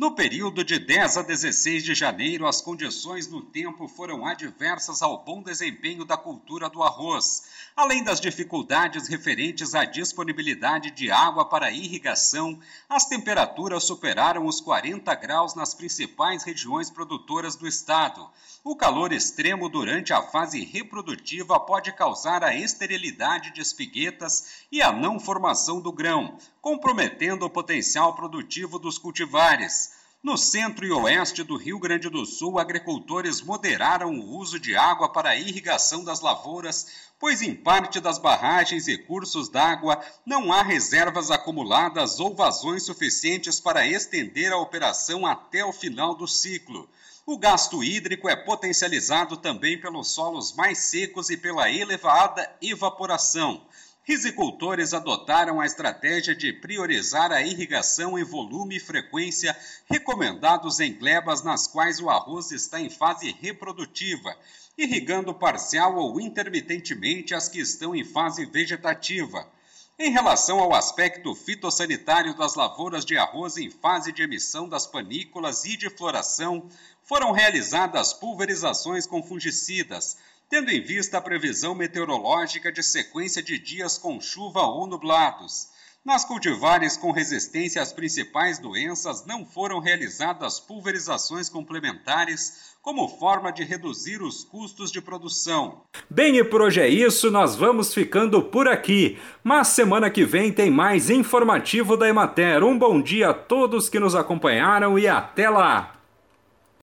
No período de 10 a 16 de janeiro, as condições no tempo foram adversas ao bom desempenho da cultura do arroz, além das dificuldades referentes à disponibilidade de água para irrigação. As temperaturas superaram os 40 graus nas principais regiões produtoras do estado. O calor extremo durante a fase reprodutiva pode causar a esterilidade de espiguetas e a não formação do grão, comprometendo o potencial produtivo dos cultivares. No centro e oeste do Rio Grande do Sul, agricultores moderaram o uso de água para a irrigação das lavouras, pois em parte das barragens e cursos d'água não há reservas acumuladas ou vazões suficientes para estender a operação até o final do ciclo. O gasto hídrico é potencializado também pelos solos mais secos e pela elevada evaporação. Risicultores adotaram a estratégia de priorizar a irrigação em volume e frequência recomendados em glebas nas quais o arroz está em fase reprodutiva, irrigando parcial ou intermitentemente as que estão em fase vegetativa. Em relação ao aspecto fitossanitário das lavouras de arroz em fase de emissão das panículas e de floração, foram realizadas pulverizações com fungicidas, tendo em vista a previsão meteorológica de sequência de dias com chuva ou nublados. Nas cultivares com resistência às principais doenças, não foram realizadas pulverizações complementares como forma de reduzir os custos de produção. Bem, e por hoje é isso, nós vamos ficando por aqui. Mas semana que vem tem mais informativo da Emater. Um bom dia a todos que nos acompanharam e até lá!